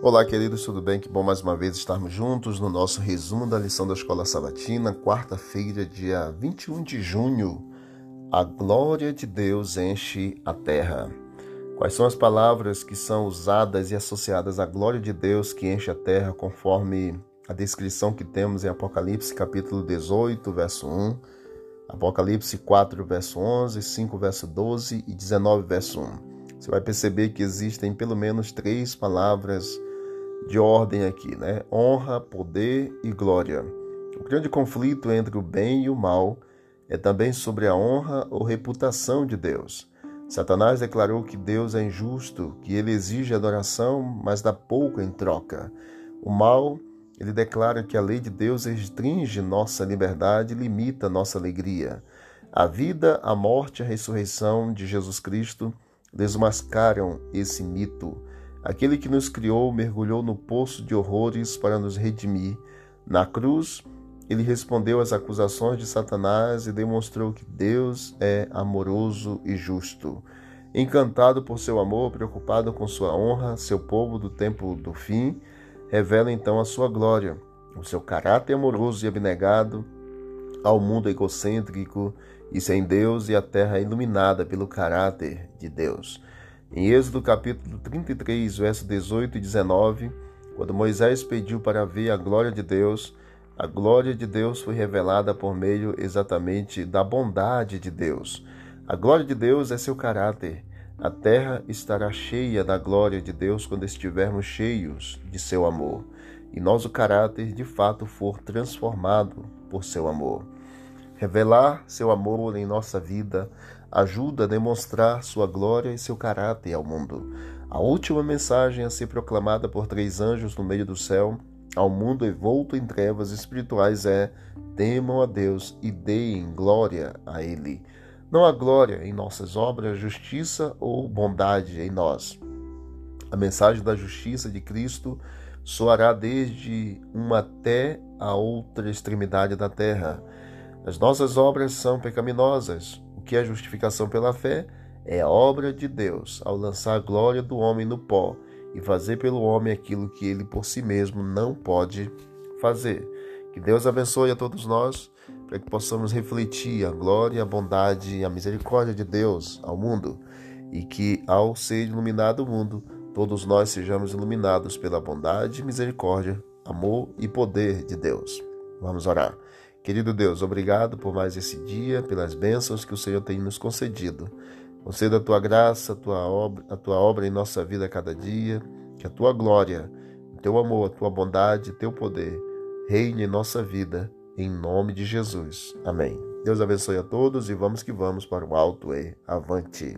Olá, queridos, tudo bem? Que bom mais uma vez estarmos juntos no nosso resumo da lição da Escola Sabatina, quarta-feira, dia 21 de junho. A glória de Deus enche a terra. Quais são as palavras que são usadas e associadas à glória de Deus que enche a terra, conforme a descrição que temos em Apocalipse, capítulo 18, verso 1, Apocalipse 4, verso 11, 5, verso 12 e 19, verso 1. Você vai perceber que existem pelo menos três palavras de ordem aqui, né? Honra, poder e glória. O grande conflito entre o bem e o mal é também sobre a honra ou reputação de Deus. Satanás declarou que Deus é injusto, que ele exige adoração, mas dá pouco em troca. O mal, ele declara que a lei de Deus restringe nossa liberdade e limita nossa alegria. A vida, a morte e a ressurreição de Jesus Cristo desmascaram esse mito. Aquele que nos criou mergulhou no poço de horrores para nos redimir. Na cruz, ele respondeu às acusações de Satanás e demonstrou que Deus é amoroso e justo. Encantado por seu amor, preocupado com sua honra, seu povo do tempo do fim, revela então a sua glória, o seu caráter amoroso e abnegado ao mundo egocêntrico e sem Deus e a terra iluminada pelo caráter de Deus. Em Êxodo capítulo 33, verso 18 e 19, quando Moisés pediu para ver a glória de Deus, a glória de Deus foi revelada por meio exatamente da bondade de Deus. A glória de Deus é seu caráter. A terra estará cheia da glória de Deus quando estivermos cheios de seu amor e nosso caráter de fato for transformado por seu amor. Revelar seu amor em nossa vida ajuda a demonstrar sua glória e seu caráter ao mundo. A última mensagem a ser proclamada por três anjos no meio do céu ao mundo envolto em trevas espirituais é: temam a Deus e deem glória a Ele. Não há glória em nossas obras, justiça ou bondade em nós. A mensagem da justiça de Cristo soará desde uma até a outra extremidade da terra. As nossas obras são pecaminosas. O que é justificação pela fé é obra de Deus ao lançar a glória do homem no pó e fazer pelo homem aquilo que ele por si mesmo não pode fazer. Que Deus abençoe a todos nós para que possamos refletir a glória, a bondade e a misericórdia de Deus ao mundo e que ao ser iluminado o mundo, todos nós sejamos iluminados pela bondade, misericórdia, amor e poder de Deus. Vamos orar. Querido Deus, obrigado por mais esse dia, pelas bênçãos que o Senhor tem nos concedido. Conceda a tua graça, a tua obra, a tua obra em nossa vida a cada dia, que a tua glória, o teu amor, a tua bondade, teu poder reine em nossa vida, em nome de Jesus. Amém. Deus abençoe a todos e vamos que vamos para o alto e avante.